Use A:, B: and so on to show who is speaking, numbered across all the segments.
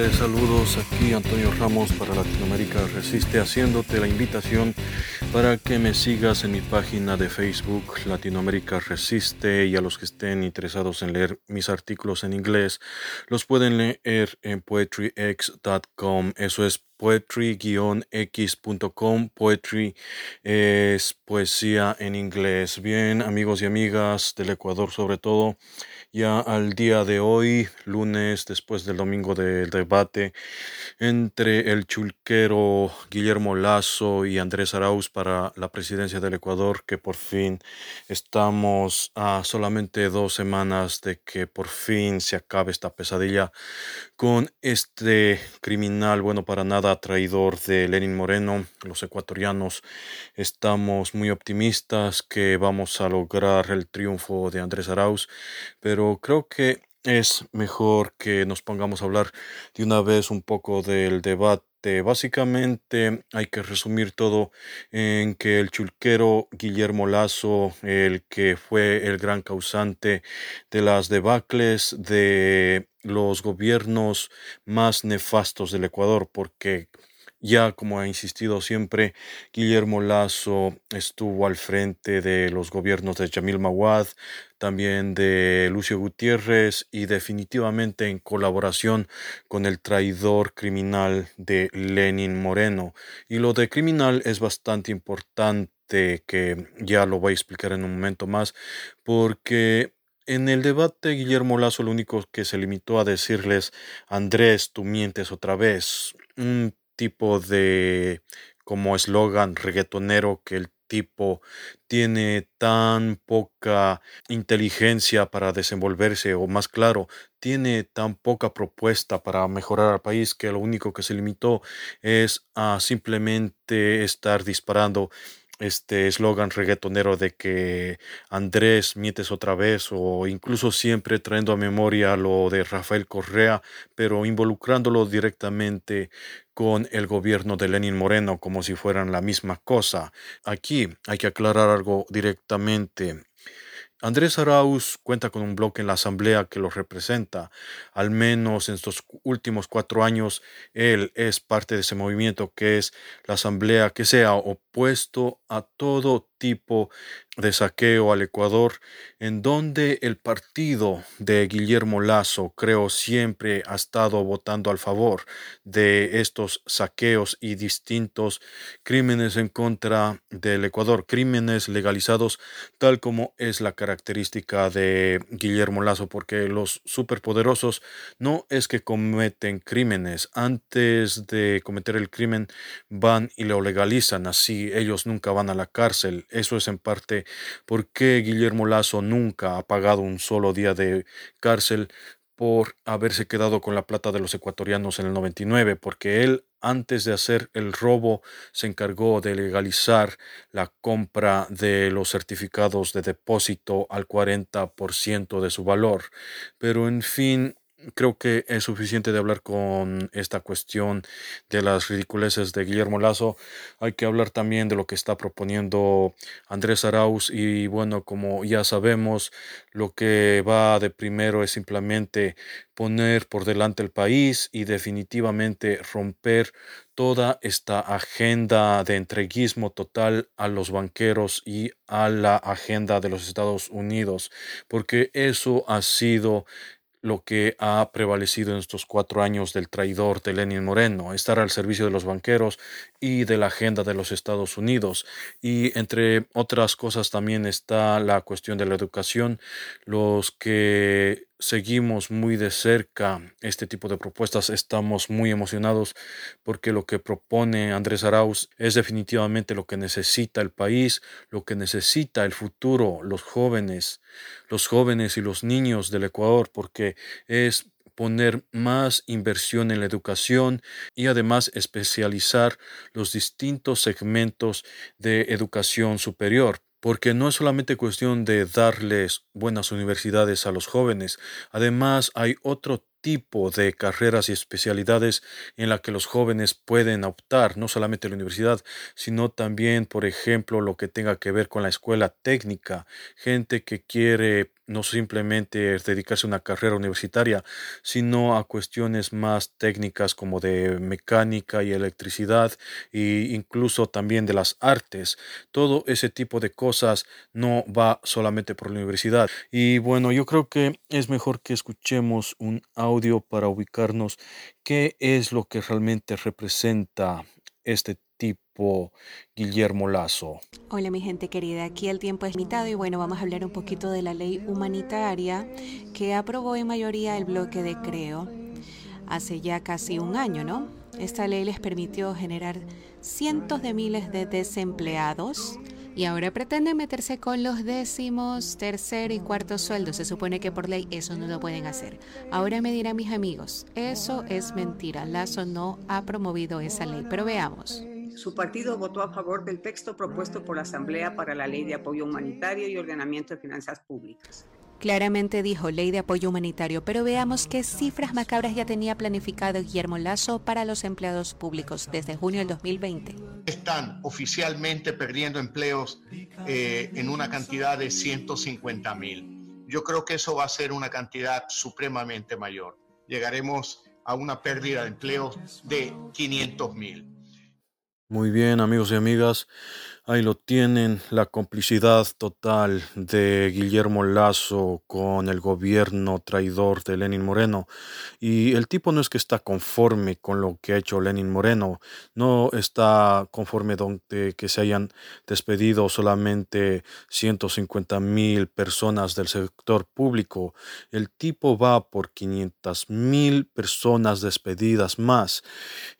A: Humildes saludos aquí Antonio Ramos para Latinoamérica Resiste haciéndote la invitación para que me sigas en mi página de Facebook Latinoamérica Resiste y a los que estén interesados en leer mis artículos en inglés los pueden leer en poetryx.com eso es poetry-x.com poetry es poesía en inglés. Bien amigos y amigas del Ecuador sobre todo ya al día de hoy, lunes, después del domingo del debate entre el chulquero Guillermo Lazo y Andrés Arauz para la presidencia del Ecuador, que por fin estamos a solamente dos semanas de que por fin se acabe esta pesadilla con este criminal, bueno, para nada traidor de Lenin Moreno. Los ecuatorianos estamos muy optimistas que vamos a lograr el triunfo de Andrés Arauz, pero creo que es mejor que nos pongamos a hablar de una vez un poco del debate. Básicamente hay que resumir todo en que el chulquero Guillermo Lazo, el que fue el gran causante de las debacles de los gobiernos más nefastos del Ecuador, porque ya, como ha insistido siempre, Guillermo Lazo estuvo al frente de los gobiernos de Jamil Mawad, también de Lucio Gutiérrez y definitivamente en colaboración con el traidor criminal de Lenin Moreno. Y lo de criminal es bastante importante que ya lo voy a explicar en un momento más porque en el debate, Guillermo Lazo lo único que se limitó a decirles, Andrés, tú mientes otra vez tipo de como eslogan reggaetonero que el tipo tiene tan poca inteligencia para desenvolverse o más claro, tiene tan poca propuesta para mejorar al país que lo único que se limitó es a simplemente estar disparando este eslogan reggaetonero de que Andrés mientes otra vez o incluso siempre trayendo a memoria lo de Rafael Correa, pero involucrándolo directamente con el gobierno de Lenin Moreno como si fueran la misma cosa. Aquí hay que aclarar algo directamente. Andrés Arauz cuenta con un bloque en la Asamblea que lo representa. Al menos en estos últimos cuatro años, él es parte de ese movimiento que es la Asamblea que sea opuesto a todo tipo de saqueo al Ecuador, en donde el partido de Guillermo Lazo, creo, siempre ha estado votando al favor de estos saqueos y distintos crímenes en contra del Ecuador, crímenes legalizados, tal como es la característica de Guillermo Lazo, porque los superpoderosos no es que cometen crímenes, antes de cometer el crimen van y lo legalizan, así ellos nunca van a la cárcel. Eso es en parte por qué Guillermo Lazo nunca ha pagado un solo día de cárcel por haberse quedado con la plata de los ecuatorianos en el 99, porque él antes de hacer el robo se encargó de legalizar la compra de los certificados de depósito al 40% de su valor. Pero en fin, creo que es suficiente de hablar con esta cuestión de las ridiculeces de Guillermo Lazo. Hay que hablar también de lo que está proponiendo Andrés Arauz y bueno, como ya sabemos, lo que va de primero es simplemente poner por delante el país y definitivamente romper toda esta agenda de entreguismo total a los banqueros y a la agenda de los Estados Unidos, porque eso ha sido lo que ha prevalecido en estos cuatro años del traidor de Lenin Moreno, estar al servicio de los banqueros y de la agenda de los Estados Unidos. Y entre otras cosas también está la cuestión de la educación. Los que seguimos muy de cerca este tipo de propuestas estamos muy emocionados porque lo que propone Andrés Arauz es definitivamente lo que necesita el país, lo que necesita el futuro, los jóvenes, los jóvenes y los niños del Ecuador, porque es poner más inversión en la educación y además especializar los distintos segmentos de educación superior porque no es solamente cuestión de darles buenas universidades a los jóvenes, además hay otro tipo de carreras y especialidades en la que los jóvenes pueden optar, no solamente la universidad, sino también, por ejemplo, lo que tenga que ver con la escuela técnica, gente que quiere no simplemente dedicarse a una carrera universitaria, sino a cuestiones más técnicas como de mecánica y electricidad e incluso también de las artes. Todo ese tipo de cosas no va solamente por la universidad. Y bueno, yo creo que es mejor que escuchemos un audio para ubicarnos qué es lo que realmente representa este tipo Guillermo Lazo.
B: Hola mi gente querida, aquí el tiempo es limitado y bueno, vamos a hablar un poquito de la ley humanitaria que aprobó en mayoría el bloque de Creo hace ya casi un año, ¿no? Esta ley les permitió generar cientos de miles de desempleados y ahora pretenden meterse con los décimos, tercer y cuarto sueldos. Se supone que por ley eso no lo pueden hacer. Ahora me dirán mis amigos, eso es mentira. Lazo no ha promovido esa ley, pero veamos.
C: Su partido votó a favor del texto propuesto por la Asamblea para la Ley de Apoyo Humanitario y Ordenamiento de Finanzas Públicas.
B: Claramente dijo ley de apoyo humanitario, pero veamos qué cifras macabras ya tenía planificado Guillermo Lazo para los empleados públicos desde junio del 2020.
D: Están oficialmente perdiendo empleos eh, en una cantidad de 150 mil. Yo creo que eso va a ser una cantidad supremamente mayor. Llegaremos a una pérdida de empleos de 500 mil.
A: Muy bien, amigos y amigas. Ahí lo tienen, la complicidad total de Guillermo Lazo con el gobierno traidor de Lenin Moreno. Y el tipo no es que está conforme con lo que ha hecho Lenin Moreno, no está conforme de que se hayan despedido solamente 150 mil personas del sector público. El tipo va por 500 mil personas despedidas más.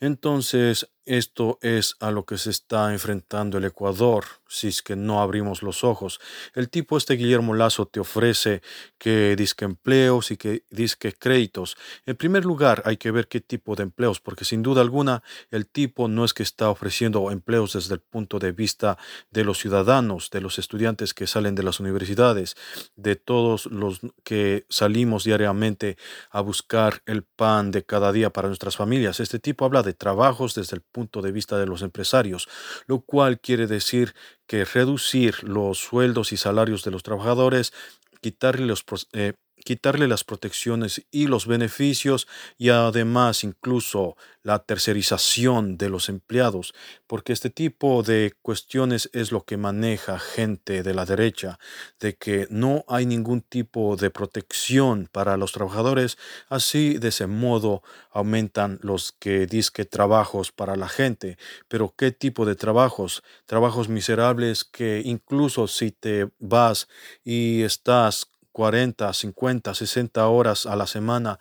A: Entonces, esto es a lo que se está enfrentando el Ecuador si es que no abrimos los ojos. El tipo este Guillermo Lazo te ofrece que disque empleos y que disque créditos. En primer lugar, hay que ver qué tipo de empleos, porque sin duda alguna el tipo no es que está ofreciendo empleos desde el punto de vista de los ciudadanos, de los estudiantes que salen de las universidades, de todos los que salimos diariamente a buscar el pan de cada día para nuestras familias. Este tipo habla de trabajos desde el punto de vista de los empresarios, lo cual quiere decir que reducir los sueldos y salarios de los trabajadores, quitarle los, eh, quitarle las protecciones y los beneficios y además incluso la tercerización de los empleados, porque este tipo de cuestiones es lo que maneja gente de la derecha, de que no hay ningún tipo de protección para los trabajadores, así de ese modo aumentan los que disque trabajos para la gente, pero qué tipo de trabajos, trabajos miserables que incluso si te vas y estás 40, 50, 60 horas a la semana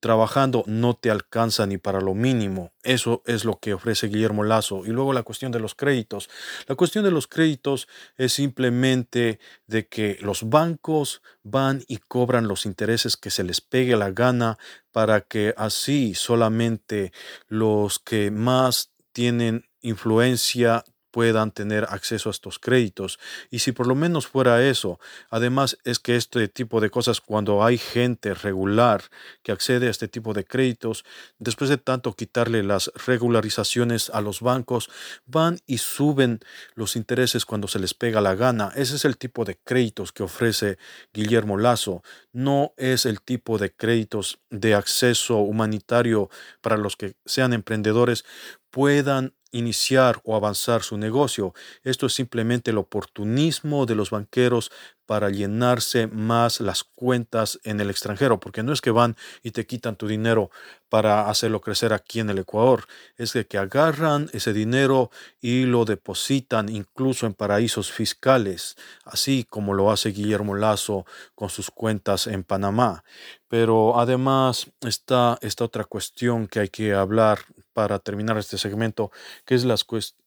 A: trabajando no te alcanza ni para lo mínimo. Eso es lo que ofrece Guillermo Lazo. Y luego la cuestión de los créditos. La cuestión de los créditos es simplemente de que los bancos van y cobran los intereses que se les pegue la gana para que así solamente los que más tienen influencia puedan tener acceso a estos créditos. Y si por lo menos fuera eso, además es que este tipo de cosas, cuando hay gente regular que accede a este tipo de créditos, después de tanto quitarle las regularizaciones a los bancos, van y suben los intereses cuando se les pega la gana. Ese es el tipo de créditos que ofrece Guillermo Lazo. No es el tipo de créditos de acceso humanitario para los que sean emprendedores puedan iniciar o avanzar su negocio. Esto es simplemente el oportunismo de los banqueros para llenarse más las cuentas en el extranjero, porque no es que van y te quitan tu dinero para hacerlo crecer aquí en el Ecuador, es que, que agarran ese dinero y lo depositan incluso en paraísos fiscales, así como lo hace Guillermo Lazo con sus cuentas en Panamá. Pero además está esta otra cuestión que hay que hablar para terminar este segmento, que es,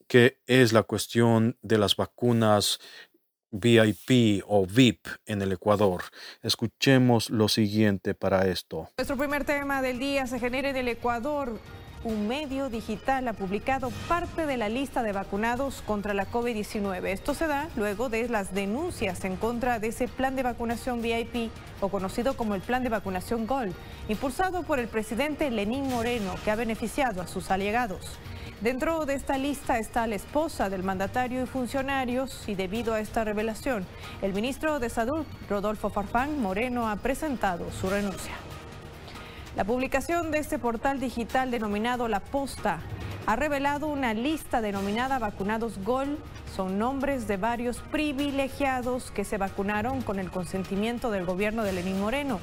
A: que es la cuestión de las vacunas VIP o VIP en el Ecuador. Escuchemos lo siguiente para esto.
E: Nuestro primer tema del día se genera en el Ecuador un medio digital ha publicado parte de la lista de vacunados contra la COVID-19. Esto se da luego de las denuncias en contra de ese plan de vacunación VIP o conocido como el plan de vacunación Gold, impulsado por el presidente Lenín Moreno, que ha beneficiado a sus allegados. Dentro de esta lista está la esposa del mandatario y funcionarios y debido a esta revelación, el ministro de Salud, Rodolfo Farfán Moreno, ha presentado su renuncia. La publicación de este portal digital denominado La Posta ha revelado una lista denominada Vacunados Gol. Son nombres de varios privilegiados que se vacunaron con el consentimiento del gobierno de Lenín Moreno,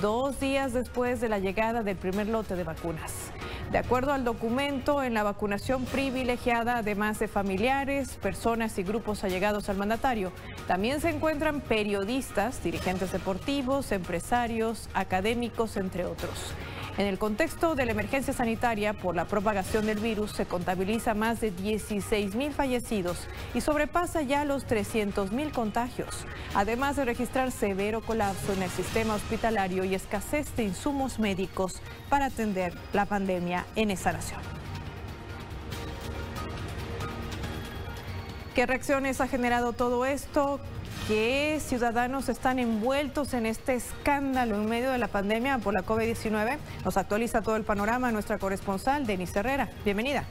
E: dos días después de la llegada del primer lote de vacunas. De acuerdo al documento, en la vacunación privilegiada, además de familiares, personas y grupos allegados al mandatario, también se encuentran periodistas, dirigentes deportivos, empresarios, académicos, entre otros. En el contexto de la emergencia sanitaria por la propagación del virus se contabiliza más de 16 mil fallecidos y sobrepasa ya los 300 mil contagios, además de registrar severo colapso en el sistema hospitalario y escasez de insumos médicos para atender la pandemia en esa nación. ¿Qué reacciones ha generado todo esto? ¿Qué ciudadanos están envueltos en este escándalo en medio de la pandemia por la COVID-19? Nos actualiza todo el panorama nuestra corresponsal, Denise Herrera. Bienvenida.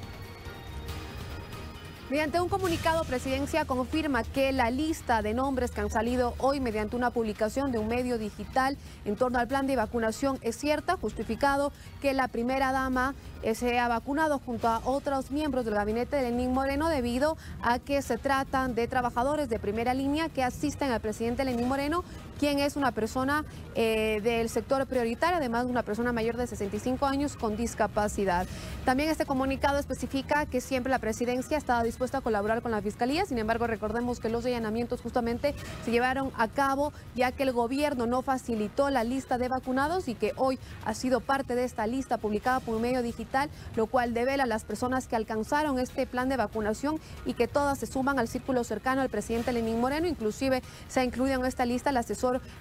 F: Mediante un comunicado, Presidencia confirma que la lista de nombres que han salido hoy mediante una publicación de un medio digital en torno al plan de vacunación es cierta, justificado que la primera dama se ha vacunado junto a otros miembros del gabinete de Lenín Moreno debido a que se tratan de trabajadores de primera línea que asisten al presidente Lenín Moreno, quien es una persona eh, del sector prioritario, además de una persona mayor de 65 años con discapacidad. También este comunicado especifica que siempre la presidencia ha estado dispuesta a colaborar con la Fiscalía. Sin embargo, recordemos que los allanamientos justamente se llevaron a cabo ya que el gobierno no facilitó la lista de vacunados y que hoy ha sido parte de esta lista publicada por un medio digital, lo cual devela a las personas que alcanzaron este plan de vacunación y que todas se suman al círculo cercano al presidente Lenín Moreno. Inclusive se ha incluido en esta lista el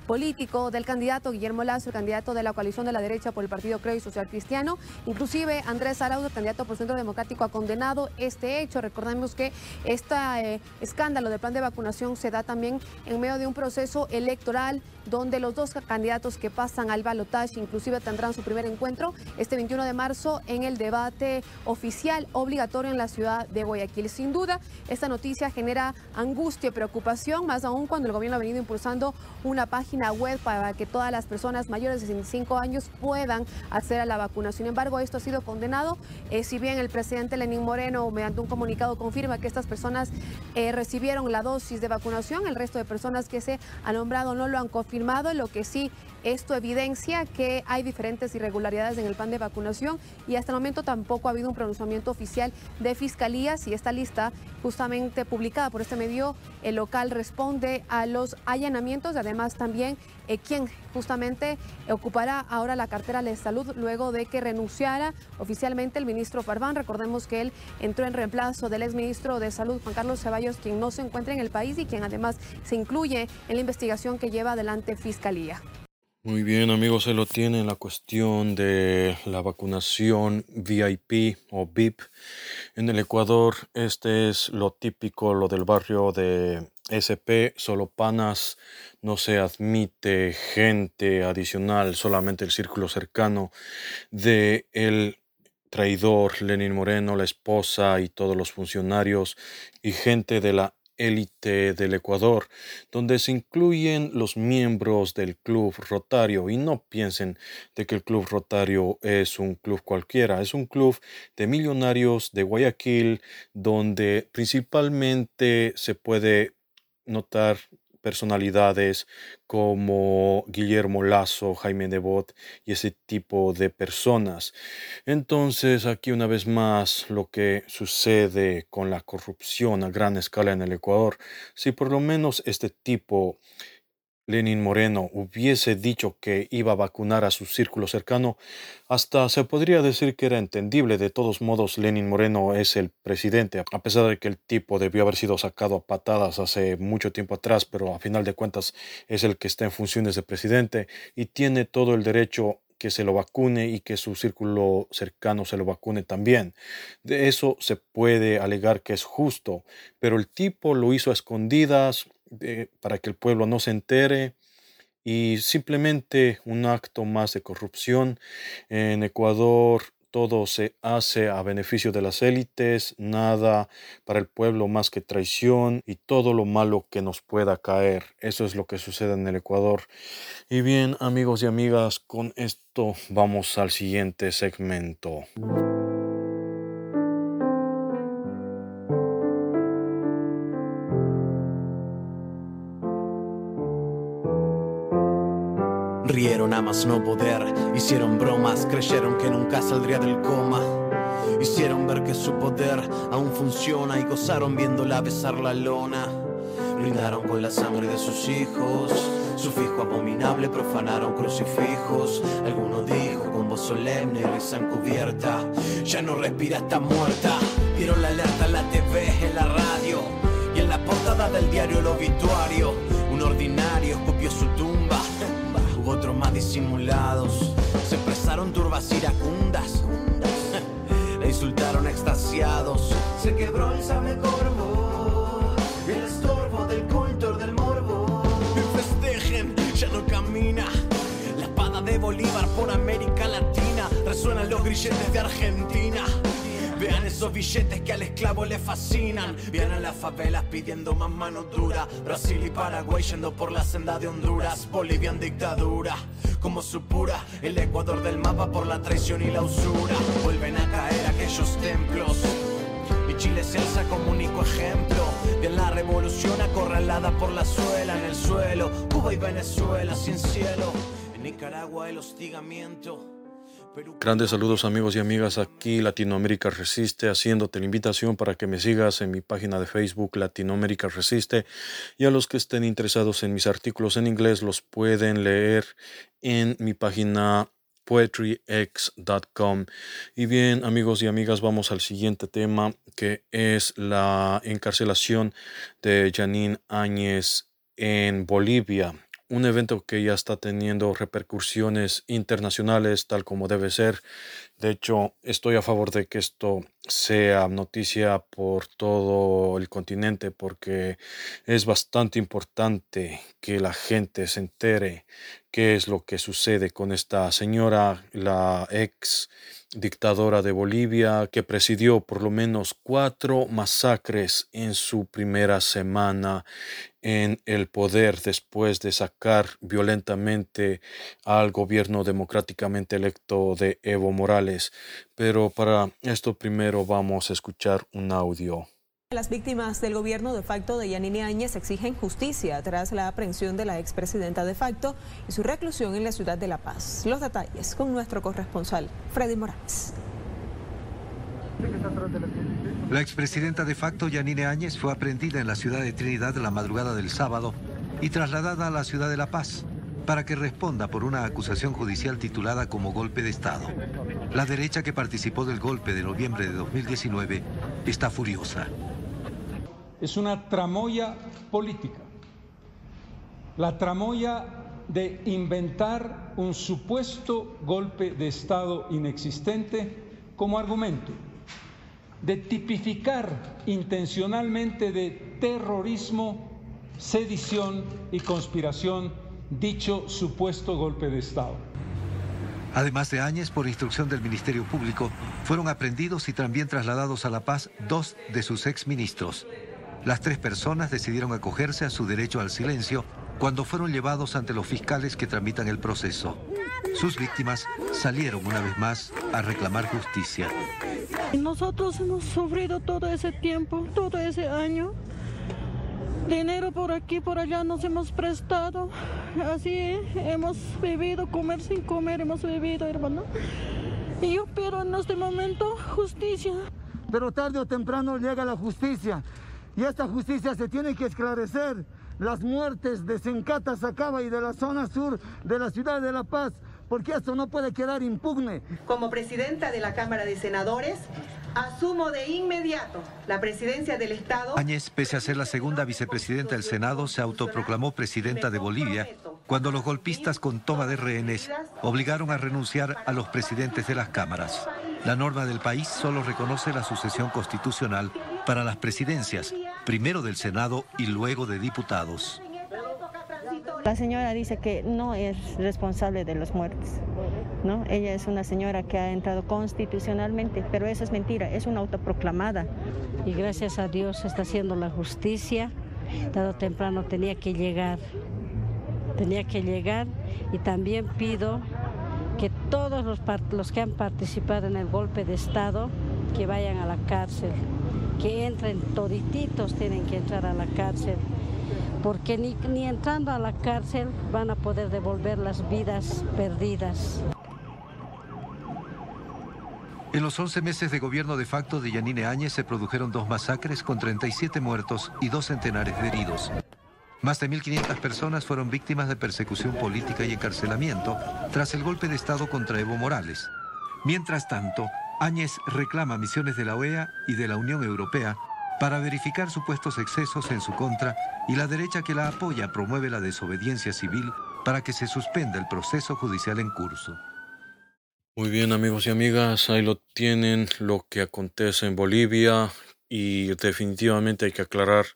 F: político del candidato Guillermo Lazo, el candidato de la coalición de la derecha por el Partido Creo y Social Cristiano. Inclusive Andrés Araudo, candidato por Centro Democrático, ha condenado este hecho. Recordemos que este eh, escándalo del plan de vacunación se da también en medio de un proceso electoral donde los dos candidatos que pasan al balotaje inclusive tendrán su primer encuentro este 21 de marzo en el debate oficial obligatorio en la ciudad de Guayaquil. Sin duda, esta noticia genera angustia y preocupación, más aún cuando el gobierno ha venido impulsando una página web para que todas las personas mayores de 65 años puedan acceder a la vacunación. Sin embargo, esto ha sido condenado, eh, si bien el presidente Lenín Moreno, mediante un comunicado con confirma que estas personas eh, recibieron la dosis de vacunación. El resto de personas que se han nombrado no lo han confirmado, lo que sí esto evidencia que hay diferentes irregularidades en el plan de vacunación y hasta el momento tampoco ha habido un pronunciamiento oficial de fiscalía si esta lista justamente publicada por este medio el local responde a los allanamientos, además también eh, quien justamente ocupará ahora la cartera de salud luego de que renunciara oficialmente el ministro Parván. Recordemos que él entró en reemplazo del exministro de Salud, Juan Carlos Ceballos, quien no se encuentra en el país y quien además se incluye en la investigación que lleva adelante Fiscalía.
A: Muy bien, amigos, se lo tiene la cuestión de la vacunación VIP o VIP. En el Ecuador, este es lo típico, lo del barrio de SP, solo panas, no se admite gente adicional, solamente el círculo cercano de el traidor Lenin Moreno, la esposa y todos los funcionarios y gente de la élite del Ecuador, donde se incluyen los miembros del Club Rotario. Y no piensen de que el Club Rotario es un club cualquiera, es un club de millonarios de Guayaquil, donde principalmente se puede notar personalidades como Guillermo Lazo, Jaime Nebot y ese tipo de personas. Entonces, aquí una vez más lo que sucede con la corrupción a gran escala en el Ecuador, si por lo menos este tipo Lenin Moreno hubiese dicho que iba a vacunar a su círculo cercano, hasta se podría decir que era entendible. De todos modos, Lenin Moreno es el presidente, a pesar de que el tipo debió haber sido sacado a patadas hace mucho tiempo atrás, pero a final de cuentas es el que está en funciones de presidente y tiene todo el derecho que se lo vacune y que su círculo cercano se lo vacune también. De eso se puede alegar que es justo, pero el tipo lo hizo a escondidas para que el pueblo no se entere y simplemente un acto más de corrupción. En Ecuador todo se hace a beneficio de las élites, nada para el pueblo más que traición y todo lo malo que nos pueda caer. Eso es lo que sucede en el Ecuador. Y bien, amigos y amigas, con esto vamos al siguiente segmento.
G: Rieron a más no poder, hicieron bromas, creyeron que nunca saldría del coma. Hicieron ver que su poder aún funciona y gozaron viéndola besar la lona. Brindaron con la sangre de sus hijos, su fijo abominable profanaron crucifijos. Alguno dijo con voz solemne y risa encubierta, ya no respira, está muerta. Dieron la alerta en la TV, en la radio y en la portada del diario El Obituario. Un ordinario escupió su tumba más disimulados. Se expresaron turbas iracundas, le insultaron extasiados. Se quebró el sable corvo, el estorbo del cultor del morbo. Festejen, ya no camina. La espada de Bolívar por América Latina. Resuenan los grilletes de Argentina. Vean esos billetes que al esclavo le fascinan. Vean a las favelas pidiendo más mano dura. Brasil y Paraguay yendo por la senda de Honduras. Bolivia en dictadura, como su pura. El Ecuador del mapa por la traición y la usura. Vuelven a caer aquellos templos. Y Chile se alza como único ejemplo de la revolución acorralada por la suela en el suelo. Cuba y Venezuela sin cielo. En Nicaragua el hostigamiento.
A: Grandes saludos amigos y amigas, aquí Latinoamérica Resiste, haciéndote la invitación para que me sigas en mi página de Facebook Latinoamérica Resiste. Y a los que estén interesados en mis artículos en inglés los pueden leer en mi página poetryx.com. Y bien amigos y amigas, vamos al siguiente tema que es la encarcelación de Janine Áñez en Bolivia un evento que ya está teniendo repercusiones internacionales tal como debe ser. De hecho, estoy a favor de que esto sea noticia por todo el continente porque es bastante importante que la gente se entere qué es lo que sucede con esta señora, la ex dictadora de Bolivia, que presidió por lo menos cuatro masacres en su primera semana en el poder después de sacar violentamente al gobierno democráticamente electo de Evo Morales. Pero para esto primero vamos a escuchar un audio.
H: Las víctimas del gobierno de facto de Yanine Áñez exigen justicia tras la aprehensión de la expresidenta de facto y su reclusión en la ciudad de La Paz. Los detalles con nuestro corresponsal, Freddy Morales.
I: La expresidenta de facto Yanine Áñez fue aprehendida en la ciudad de Trinidad la madrugada del sábado y trasladada a la ciudad de La Paz para que responda por una acusación judicial titulada como golpe de Estado. La derecha que participó del golpe de noviembre de 2019 está furiosa
J: es una tramoya política. La tramoya de inventar un supuesto golpe de Estado inexistente como argumento, de tipificar intencionalmente de terrorismo, sedición y conspiración dicho supuesto golpe de Estado.
I: Además de Áñez, por instrucción del Ministerio Público, fueron aprendidos y también trasladados a La Paz dos de sus exministros, las tres personas decidieron acogerse a su derecho al silencio cuando fueron llevados ante los fiscales que tramitan el proceso. Sus víctimas salieron una vez más a reclamar justicia.
K: Nosotros hemos sufrido todo ese tiempo, todo ese año. Dinero por aquí, por allá nos hemos prestado. Así hemos vivido, comer sin comer hemos vivido, hermano. Y yo espero en este momento justicia.
L: Pero tarde o temprano llega la justicia y esta justicia se tiene que esclarecer. Las muertes de Sencata, Sacaba y de la zona sur de la ciudad de La Paz, porque esto no puede quedar impugne.
M: Como presidenta de la Cámara de Senadores, Asumo de inmediato la presidencia del Estado.
I: Áñez, pese a ser la segunda vicepresidenta del Senado, se autoproclamó presidenta de Bolivia cuando los golpistas con toma de rehenes obligaron a renunciar a los presidentes de las cámaras. La norma del país solo reconoce la sucesión constitucional para las presidencias, primero del Senado y luego de diputados.
N: La señora dice que no es responsable de los muertos. ¿no? Ella es una señora que ha entrado constitucionalmente, pero eso es mentira, es una autoproclamada.
O: Y gracias a Dios está haciendo la justicia. Dado temprano tenía que llegar. Tenía que llegar y también pido que todos los, los que han participado en el golpe de Estado, que vayan a la cárcel, que entren todititos, tienen que entrar a la cárcel, porque ni, entrando a la cárcel van a poder devolver las vidas perdidas.
I: En los 11 meses de gobierno de facto de Yanine Áñez se produjeron dos masacres con 37 muertos y dos centenares de heridos. Más de 1.500 personas fueron víctimas de persecución política y encarcelamiento tras el golpe de Estado contra Evo Morales. Mientras tanto, Áñez reclama misiones de la OEA y de la Unión Europea para verificar supuestos excesos en su contra y la derecha que la apoya promueve la desobediencia civil para que se suspenda el proceso judicial en curso.
A: Muy bien amigos y amigas, ahí lo tienen lo que acontece en Bolivia y definitivamente hay que aclarar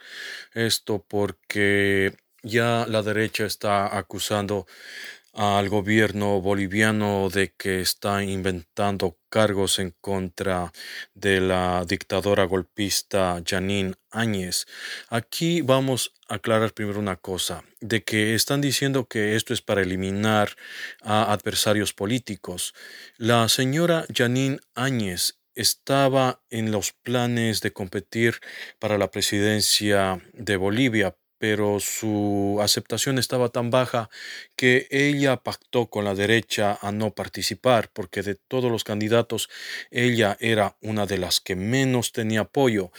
A: esto porque ya la derecha está acusando al gobierno boliviano de que está inventando cargos en contra de la dictadora golpista Janine Áñez. Aquí vamos a aclarar primero una cosa, de que están diciendo que esto es para eliminar a adversarios políticos. La señora Janine Áñez estaba en los planes de competir para la presidencia de Bolivia, pero su aceptación estaba tan baja que ella pactó con la derecha a no participar, porque de todos los candidatos ella era una de las que menos tenía apoyo.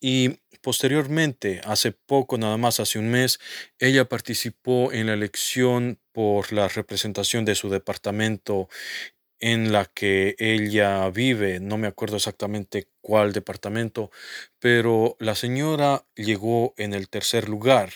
A: Y, posteriormente, hace poco, nada más hace un mes, ella participó en la elección por la representación de su departamento en la que ella vive, no me acuerdo exactamente cuál departamento, pero la señora llegó en el tercer lugar.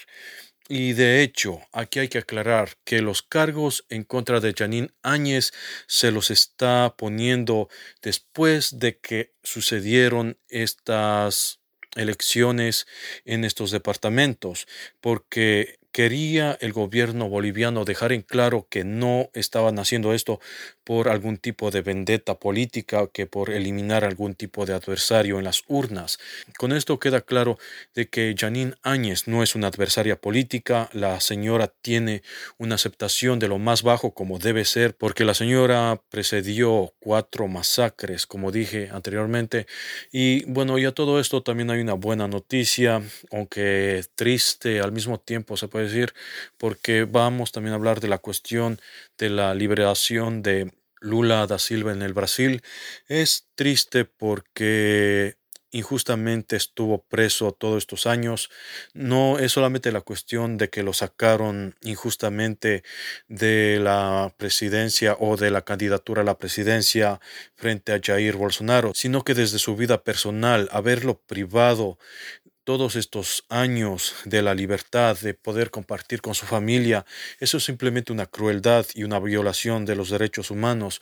A: Y de hecho, aquí hay que aclarar que los cargos en contra de Janine Áñez se los está poniendo después de que sucedieron estas elecciones en estos departamentos, porque quería el gobierno boliviano dejar en claro que no estaban haciendo esto por algún tipo de vendetta política que por eliminar algún tipo de adversario en las urnas. Con esto queda claro de que Janine Áñez no es una adversaria política, la señora tiene una aceptación de lo más bajo como debe ser, porque la señora precedió cuatro masacres, como dije anteriormente, y bueno, y a todo esto también hay una buena noticia, aunque triste al mismo tiempo se puede decir, porque vamos también a hablar de la cuestión de la liberación de Lula da Silva en el Brasil. Es triste porque injustamente estuvo preso todos estos años. No es solamente la cuestión de que lo sacaron injustamente de la presidencia o de la candidatura a la presidencia frente a Jair Bolsonaro, sino que desde su vida personal, haberlo privado todos estos años de la libertad de poder compartir con su familia, eso es simplemente una crueldad y una violación de los derechos humanos,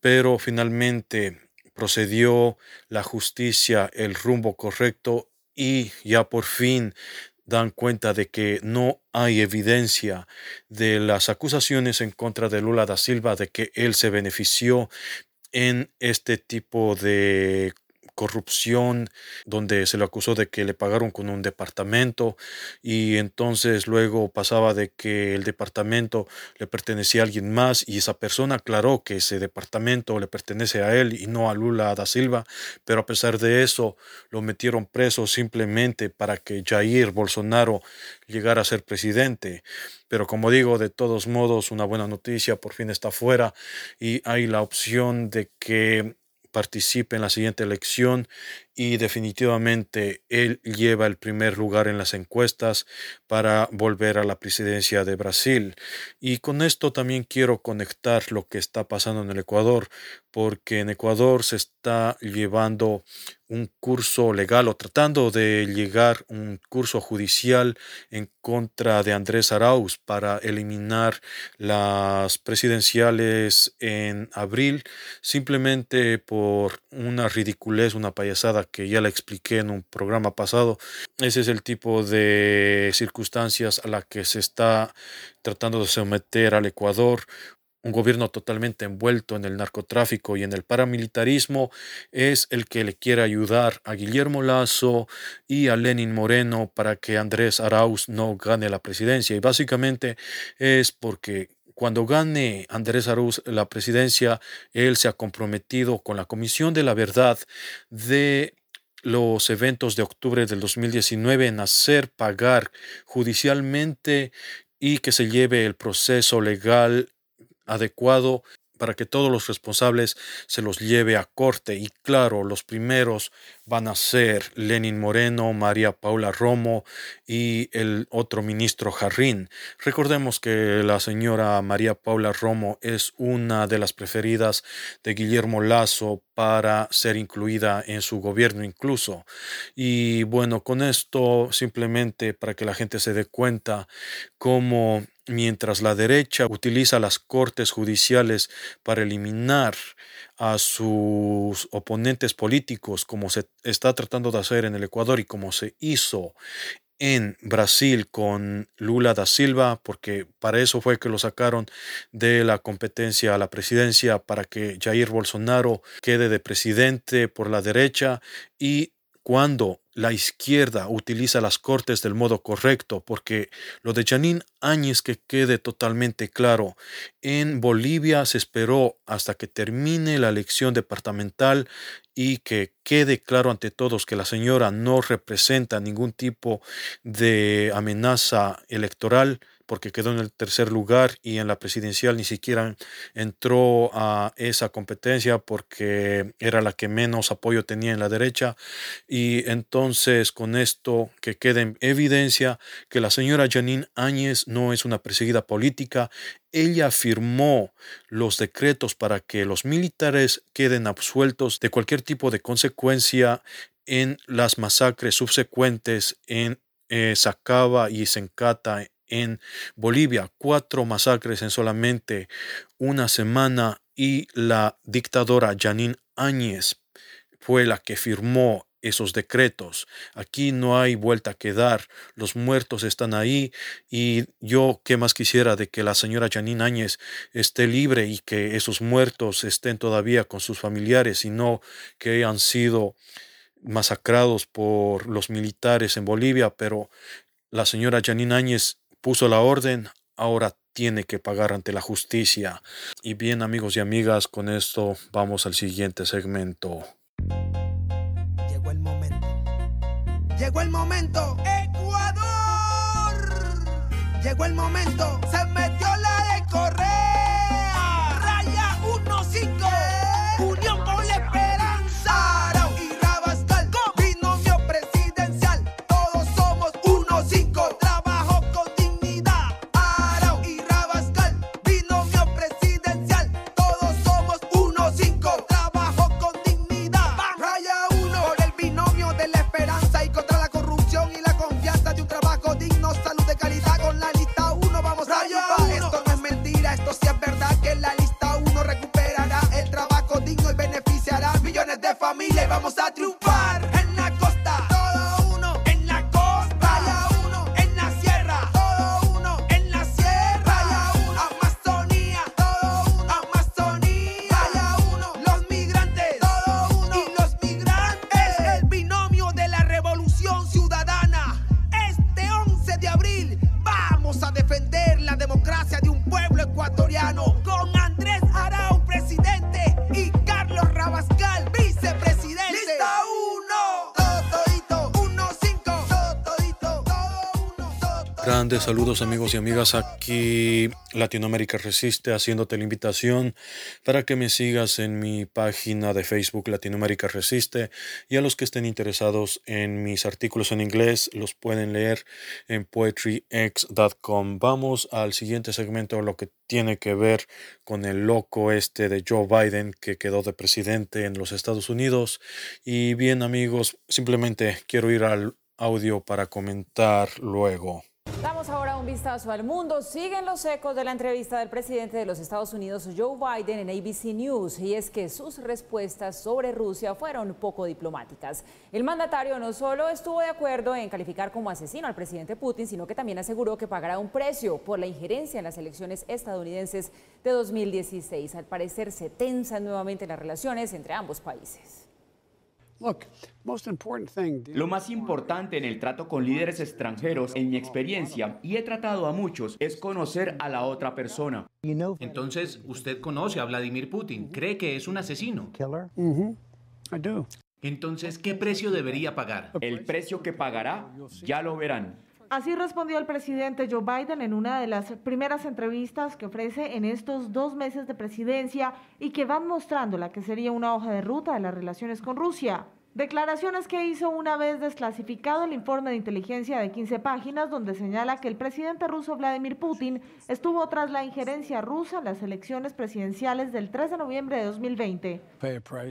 A: pero finalmente procedió la justicia el rumbo correcto y ya por fin dan cuenta de que no hay evidencia de las acusaciones en contra de Lula da Silva de que él se benefició en este tipo de corrupción, donde se le acusó de que le pagaron con un departamento y entonces luego pasaba de que el departamento le pertenecía a alguien más y esa persona aclaró que ese departamento le pertenece a él y no a Lula da Silva, pero a pesar de eso lo metieron preso simplemente para que Jair Bolsonaro llegara a ser presidente. Pero como digo, de todos modos, una buena noticia, por fin está fuera y hay la opción de que participe en la siguiente elección y definitivamente él lleva el primer lugar en las encuestas para volver a la presidencia de Brasil. Y con esto también quiero conectar lo que está pasando en el Ecuador, porque en Ecuador se está llevando un curso legal o tratando de llegar un curso judicial en contra de Andrés Arauz para eliminar las presidenciales en abril simplemente por una ridiculez, una payasada que ya la expliqué en un programa pasado. Ese es el tipo de circunstancias a la que se está tratando de someter al Ecuador un gobierno totalmente envuelto en el narcotráfico y en el paramilitarismo es el que le quiere ayudar a Guillermo Lazo y a Lenin Moreno para que Andrés Arauz no gane la presidencia. Y básicamente es porque cuando gane Andrés Arauz la presidencia, él se ha comprometido con la Comisión de la Verdad de los eventos de octubre del 2019 en hacer pagar judicialmente y que se lleve el proceso legal adecuado para que todos los responsables se los lleve a corte. Y claro, los primeros van a ser Lenin Moreno, María Paula Romo y el otro ministro Jarrín. Recordemos que la señora María Paula Romo es una de las preferidas de Guillermo Lazo para ser incluida en su gobierno incluso. Y bueno, con esto simplemente para que la gente se dé cuenta cómo mientras la derecha utiliza las cortes judiciales para eliminar a sus oponentes políticos, como se está tratando de hacer en el Ecuador y como se hizo en Brasil con Lula da Silva, porque para eso fue que lo sacaron de la competencia a la presidencia, para que Jair Bolsonaro quede de presidente por la derecha y cuando la izquierda utiliza las cortes del modo correcto, porque lo de Janine Áñez que quede totalmente claro, en Bolivia se esperó hasta que termine la elección departamental y que quede claro ante todos que la señora no representa ningún tipo de amenaza electoral porque quedó en el tercer lugar y en la presidencial ni siquiera entró a esa competencia porque era la que menos apoyo tenía en la derecha. Y entonces con esto que quede en evidencia que la señora Janine Áñez no es una perseguida política, ella firmó los decretos para que los militares queden absueltos de cualquier tipo de consecuencia en las masacres subsecuentes en eh, Sacaba y Sencata en Bolivia, cuatro masacres en solamente una semana y la dictadora Janine Áñez fue la que firmó esos decretos. Aquí no hay vuelta a quedar, los muertos están ahí y yo qué más quisiera de que la señora Janine Áñez esté libre y que esos muertos estén todavía con sus familiares y no que hayan sido masacrados por los militares en Bolivia, pero la señora Janine Áñez puso la orden, ahora tiene que pagar ante la justicia. Y bien amigos y amigas, con esto vamos al siguiente segmento.
P: Llegó el momento. Llegó el momento. Ecuador. Llegó el momento.
A: Saludos amigos y amigas. Aquí Latinoamérica Resiste haciéndote la invitación para que me sigas en mi página de Facebook Latinoamérica Resiste y a los que estén interesados en mis artículos en inglés los pueden leer en poetryx.com. Vamos al siguiente segmento, lo que tiene que ver con el loco este de Joe Biden que quedó de presidente en los Estados Unidos. Y bien amigos, simplemente quiero ir al audio para comentar luego.
Q: Damos ahora un vistazo al mundo. Siguen los ecos de la entrevista del presidente de los Estados Unidos, Joe Biden, en ABC News, y es que sus respuestas sobre Rusia fueron poco diplomáticas. El mandatario no solo estuvo de acuerdo en calificar como asesino al presidente Putin, sino que también aseguró que pagará un precio por la injerencia en las elecciones estadounidenses de 2016. Al parecer se tensan nuevamente las relaciones entre ambos países.
R: Lo más importante en el trato con líderes extranjeros, en mi experiencia, y he tratado a muchos, es conocer a la otra persona.
S: Entonces, usted conoce a Vladimir Putin, cree que es un asesino. Entonces, ¿qué precio debería pagar?
R: El precio que pagará, ya lo verán.
E: Así respondió el presidente Joe Biden en una de las primeras entrevistas que ofrece en estos dos meses de presidencia y que van mostrando la que sería una hoja de ruta de las relaciones con Rusia. Declaraciones que hizo una vez desclasificado el informe de inteligencia de 15 páginas donde señala que el presidente ruso Vladimir Putin estuvo tras la injerencia rusa en las elecciones presidenciales del 3 de noviembre de 2020.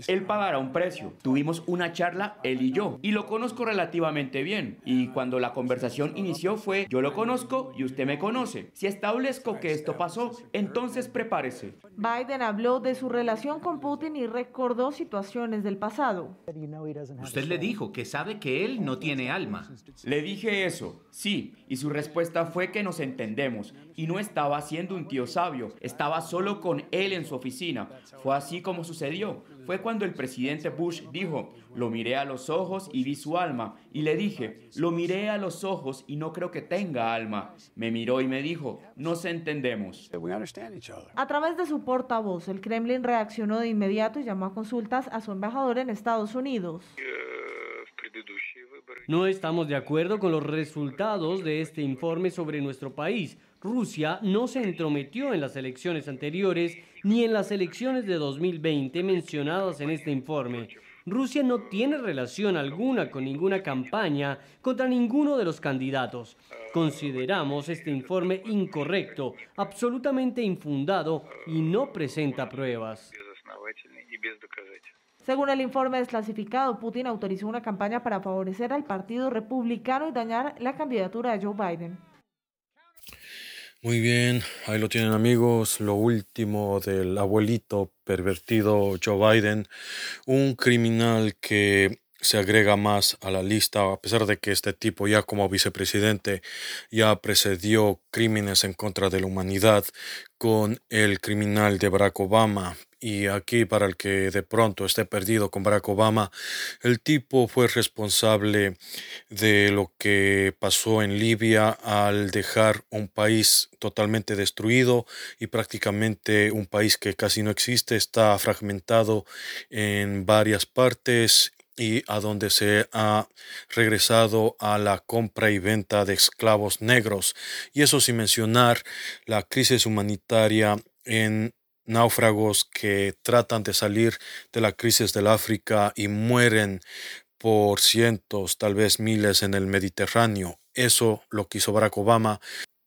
R: Él pagará un precio. Tuvimos una charla, él y yo, y lo conozco relativamente bien. Y cuando la conversación inició fue, yo lo conozco y usted me conoce. Si establezco que esto pasó, entonces prepárese.
E: Biden habló de su relación con Putin y recordó situaciones del pasado.
S: Usted le dijo que sabe que él no tiene alma.
R: Le dije eso, sí, y su respuesta fue que nos entendemos. Y no estaba siendo un tío sabio, estaba solo con él en su oficina. Fue así como sucedió. Fue cuando el presidente Bush dijo, lo miré a los ojos y vi su alma. Y le dije, lo miré a los ojos y no creo que tenga alma. Me miró y me dijo, nos entendemos.
E: A través de su portavoz, el Kremlin reaccionó de inmediato y llamó a consultas a su embajador en Estados Unidos.
T: No estamos de acuerdo con los resultados de este informe sobre nuestro país. Rusia no se entrometió en las elecciones anteriores ni en las elecciones de 2020 mencionadas en este informe. Rusia no tiene relación alguna con ninguna campaña contra ninguno de los candidatos. Consideramos este informe incorrecto, absolutamente infundado y no presenta pruebas.
E: Según el informe desclasificado, Putin autorizó una campaña para favorecer al Partido Republicano y dañar la candidatura de Joe Biden.
A: Muy bien, ahí lo tienen amigos, lo último del abuelito pervertido Joe Biden, un criminal que se agrega más a la lista, a pesar de que este tipo ya como vicepresidente ya precedió crímenes en contra de la humanidad con el criminal de Barack Obama, y aquí para el que de pronto esté perdido con Barack Obama, el tipo fue responsable de lo que pasó en Libia al dejar un país totalmente destruido y prácticamente un país que casi no existe, está fragmentado en varias partes y a donde se ha regresado a la compra y venta de esclavos negros. Y eso sin mencionar la crisis humanitaria en náufragos que tratan de salir de la crisis del África y mueren por cientos, tal vez miles en el Mediterráneo. Eso lo quiso Barack Obama.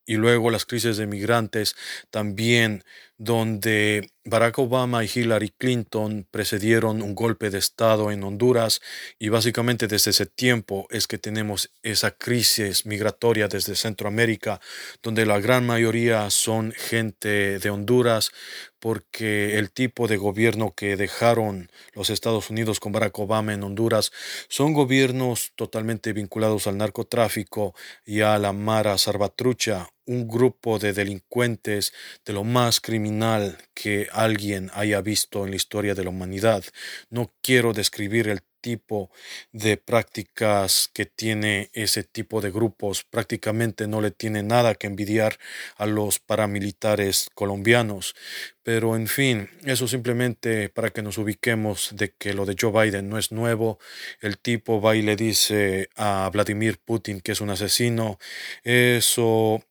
A: Y luego las crisis de migrantes también donde Barack Obama y Hillary Clinton precedieron un golpe de Estado en Honduras y básicamente desde ese tiempo es que tenemos esa crisis migratoria desde Centroamérica, donde la gran mayoría son gente de Honduras, porque el tipo de gobierno que dejaron los Estados Unidos con Barack Obama en Honduras son gobiernos totalmente vinculados al narcotráfico y a la Mara Sarbatrucha un grupo de delincuentes de lo más criminal que alguien haya visto en la historia de la humanidad. No quiero describir el tipo de prácticas que tiene ese tipo de grupos. Prácticamente no le tiene nada que envidiar a los paramilitares colombianos. Pero en fin, eso simplemente para que nos ubiquemos de que lo de Joe Biden no es nuevo. El tipo va y le dice a Vladimir Putin que es un asesino. Eso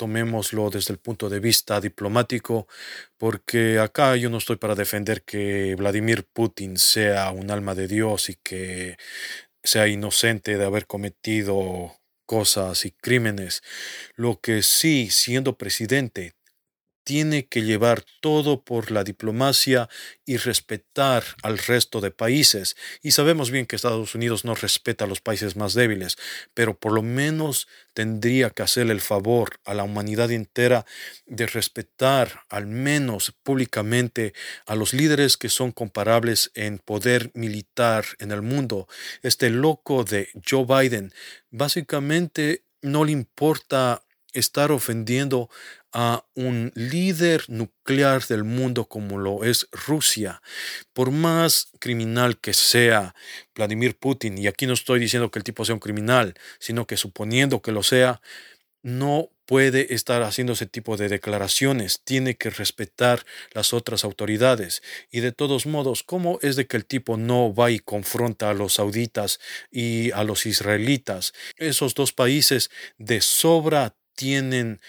A: tomémoslo desde el punto de vista diplomático, porque acá yo no estoy para defender que Vladimir Putin sea un alma de Dios y que sea inocente de haber cometido cosas y crímenes. Lo que sí, siendo presidente, tiene que llevar todo por la diplomacia y respetar al resto de países. Y sabemos bien que Estados Unidos no respeta a los países más débiles, pero por lo menos tendría que hacerle el favor a la humanidad entera de respetar al menos públicamente a los líderes que son comparables en poder militar en el mundo. Este loco de Joe Biden básicamente no le importa estar ofendiendo a un líder nuclear del mundo como lo es Rusia. Por más criminal que sea Vladimir Putin, y aquí no estoy diciendo que el tipo sea un criminal, sino que suponiendo que lo sea, no puede estar haciendo ese tipo de declaraciones, tiene que respetar las otras autoridades. Y de todos modos, ¿cómo es de que el tipo no va y confronta a los sauditas y a los israelitas? Esos dos países de sobra tienen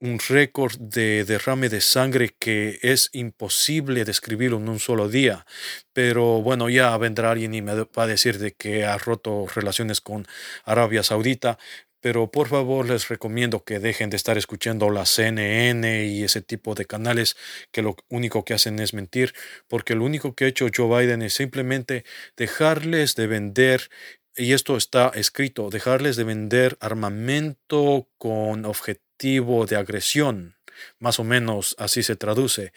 A: un récord de derrame de sangre que es imposible describirlo en un solo día. Pero bueno, ya vendrá alguien y me va a decir de que ha roto relaciones con Arabia Saudita. Pero por favor les recomiendo que dejen de estar escuchando la CNN y ese tipo de canales que lo único que hacen es mentir, porque lo único que ha hecho Joe Biden es simplemente dejarles de vender y esto está escrito, dejarles de vender armamento con objetivos de agresión, más o menos así se traduce.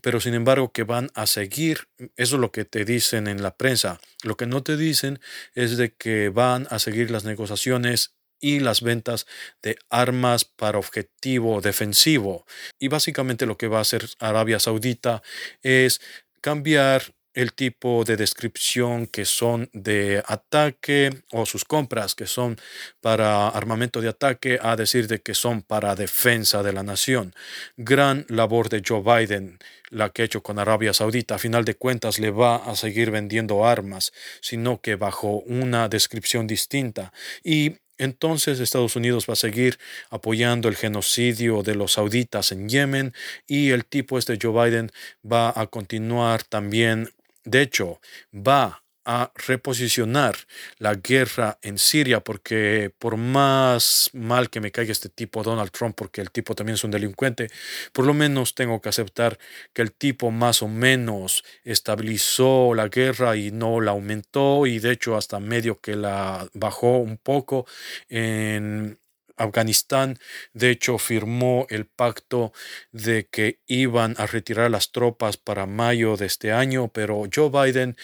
A: Pero sin embargo que van a seguir, eso es lo que te dicen en la prensa. Lo que no te dicen es de que van a seguir las negociaciones y las ventas de armas para objetivo defensivo. Y básicamente lo que va a hacer Arabia Saudita es cambiar el tipo de descripción que son de ataque o sus compras que son para armamento de ataque a decir de que son para defensa de la nación. Gran labor de Joe Biden la que ha hecho con Arabia Saudita. A final de cuentas le va a seguir vendiendo armas, sino que bajo una descripción distinta. Y entonces Estados Unidos va a seguir apoyando el genocidio de los sauditas en Yemen y el tipo este Joe Biden va a continuar también de hecho, va a reposicionar la guerra en Siria porque por más mal que me caiga este tipo Donald Trump porque el tipo también es un delincuente, por lo menos tengo que aceptar que el tipo más o menos estabilizó la guerra y no la aumentó y de hecho hasta medio que la bajó un poco en Afganistán, de hecho, firmó el pacto de que iban a retirar las tropas para mayo de este año, pero Joe Biden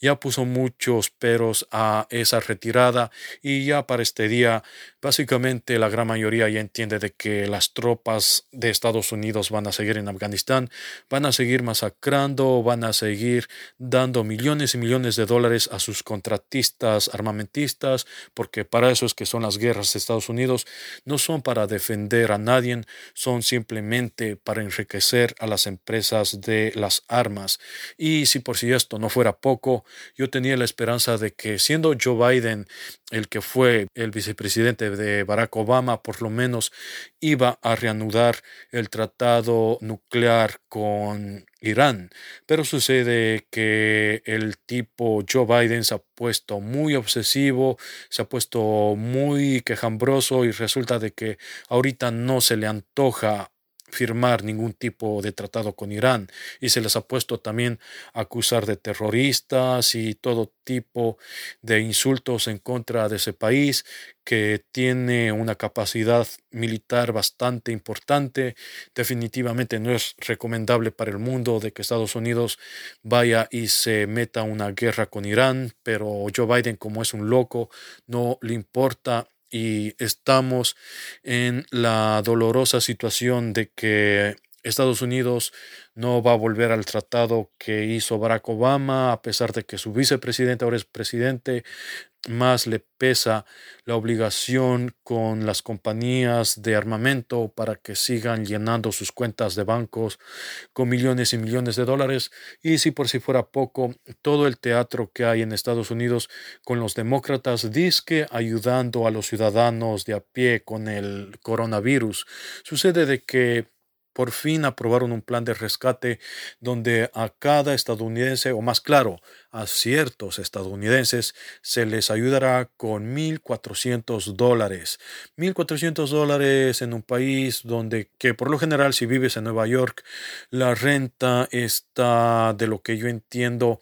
A: ya puso muchos peros a esa retirada y ya para este día básicamente la gran mayoría ya entiende de que las tropas de Estados Unidos van a seguir en Afganistán, van a seguir masacrando, van a seguir dando millones y millones de dólares a sus contratistas armamentistas, porque para eso es que son las guerras de Estados Unidos, no son para defender a nadie, son simplemente para enriquecer a las empresas de las armas. Y si por si esto no fuera poco, yo tenía la esperanza de que siendo Joe Biden el que fue el vicepresidente de Barack Obama, por lo menos iba a reanudar el tratado nuclear con Irán. Pero sucede que el tipo Joe Biden se ha puesto muy obsesivo, se ha puesto muy quejambroso y resulta de que ahorita no se le antoja firmar ningún tipo de tratado con Irán y se les ha puesto también a acusar de terroristas y todo tipo de insultos en contra de ese país que tiene una capacidad militar bastante importante. Definitivamente no es recomendable para el mundo de que Estados Unidos vaya y se meta una guerra con Irán, pero Joe Biden como es un loco no le importa y estamos en la dolorosa situación de que Estados Unidos no va a volver al tratado que hizo Barack Obama, a pesar de que su vicepresidente ahora es presidente, más le pesa la obligación con las compañías de armamento para que sigan llenando sus cuentas de bancos con millones y millones de dólares. Y si por si fuera poco, todo el teatro que hay en Estados Unidos con los demócratas disque ayudando a los ciudadanos de a pie con el coronavirus. Sucede de que por fin aprobaron un plan de rescate donde a cada estadounidense, o más claro, a ciertos estadounidenses, se les ayudará con 1.400 dólares. 1.400 dólares en un país donde, que por lo general, si vives en Nueva York, la renta está, de lo que yo entiendo,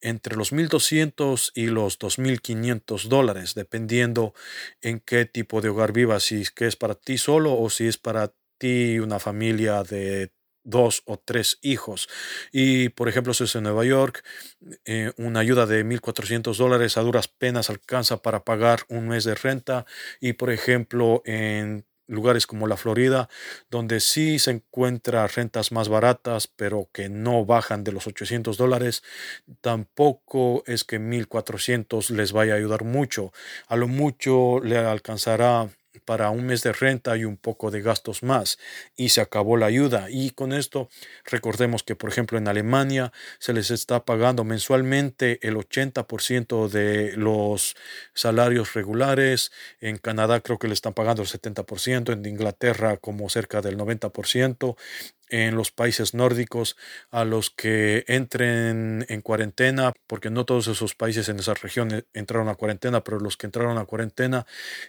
A: entre los 1.200 y los 2.500 dólares, dependiendo en qué tipo de hogar vivas, si es que es para ti solo o si es para una familia de dos o tres hijos. Y, por ejemplo, si es en Nueva York, eh, una ayuda de 1.400 dólares a duras penas alcanza para pagar un mes de renta. Y, por ejemplo, en lugares como la Florida, donde sí se encuentra rentas más baratas, pero que no bajan de los 800 dólares, tampoco es que 1.400 les vaya a ayudar mucho. A lo mucho le alcanzará para un mes de renta y un poco de gastos más y se acabó la ayuda. Y con esto recordemos que, por ejemplo, en Alemania se les está pagando mensualmente el 80% de los salarios regulares, en Canadá creo que le están pagando el 70%, en Inglaterra como cerca del 90%, en los países nórdicos a los que entren en cuarentena, porque no todos esos países en esa región entraron a cuarentena, pero los que entraron a cuarentena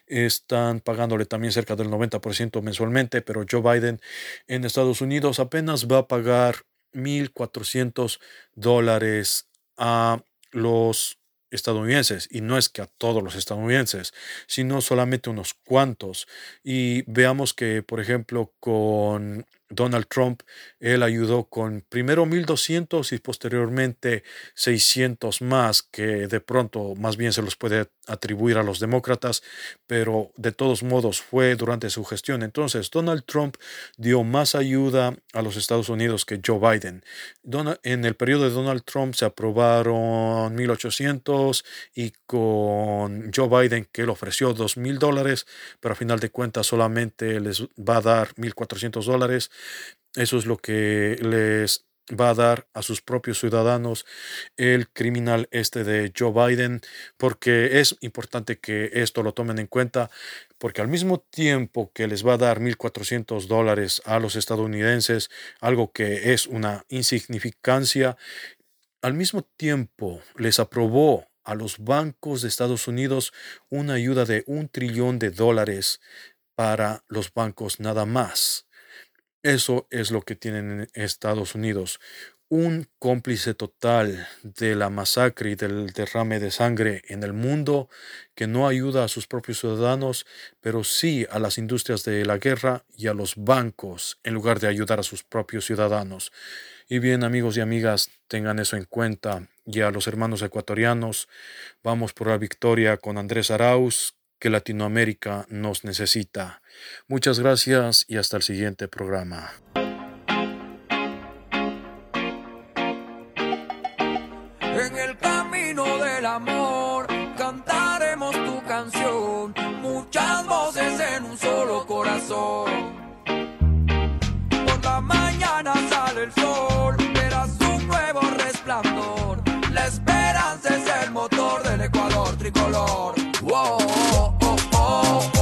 A: están pagándole también cerca del 90% mensualmente, pero Joe Biden en Estados Unidos apenas va a pagar 1.400 dólares a los estadounidenses, y no es que a todos los estadounidenses, sino solamente unos cuantos. Y veamos que, por ejemplo, con Donald Trump, él ayudó con primero 1.200 y posteriormente 600 más, que de pronto más bien se los puede atribuir a los demócratas, pero de todos modos fue durante su gestión. Entonces, Donald Trump dio más ayuda a los Estados Unidos que Joe Biden. en el periodo de Donald Trump se aprobaron 1.800 y con Joe Biden, que él ofreció 2.000 dólares, pero a final de cuentas solamente les va a dar 1.400 dólares. Eso es lo que les va a dar a sus propios ciudadanos el criminal este de Joe Biden, porque es importante que esto lo tomen en cuenta, porque al mismo tiempo que les va a dar 1.400 dólares a los estadounidenses, algo que es una insignificancia, al mismo tiempo les aprobó a los bancos de Estados Unidos una ayuda de un trillón de dólares para los bancos nada más. Eso es lo que tienen en Estados Unidos. Un cómplice total de la masacre y del derrame de sangre en el mundo que no ayuda a sus propios ciudadanos, pero sí a las industrias de la guerra y a los bancos en lugar de ayudar a sus propios ciudadanos. Y bien amigos y amigas, tengan eso en cuenta. Y a los hermanos ecuatorianos, vamos por la victoria con Andrés Arauz, que Latinoamérica nos necesita. Muchas gracias y hasta el siguiente programa.
P: En el camino del amor cantaremos tu canción, muchas voces en un solo corazón. Por la mañana sale el sol, verás un nuevo resplandor. La esperanza es el motor del Ecuador tricolor. Whoa, oh, oh, oh.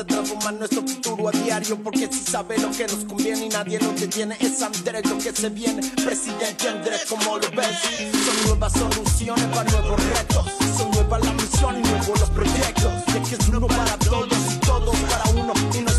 P: hace nuestro futuro a diario. Porque si sabe lo que nos conviene y nadie lo detiene, es Andrés lo que se viene. Presidente Andrés, como lo ves, son nuevas soluciones para nuevos retos.
U: Son nuevas la misión y nuevos los proyectos. Y que es uno para todos y todos para uno y no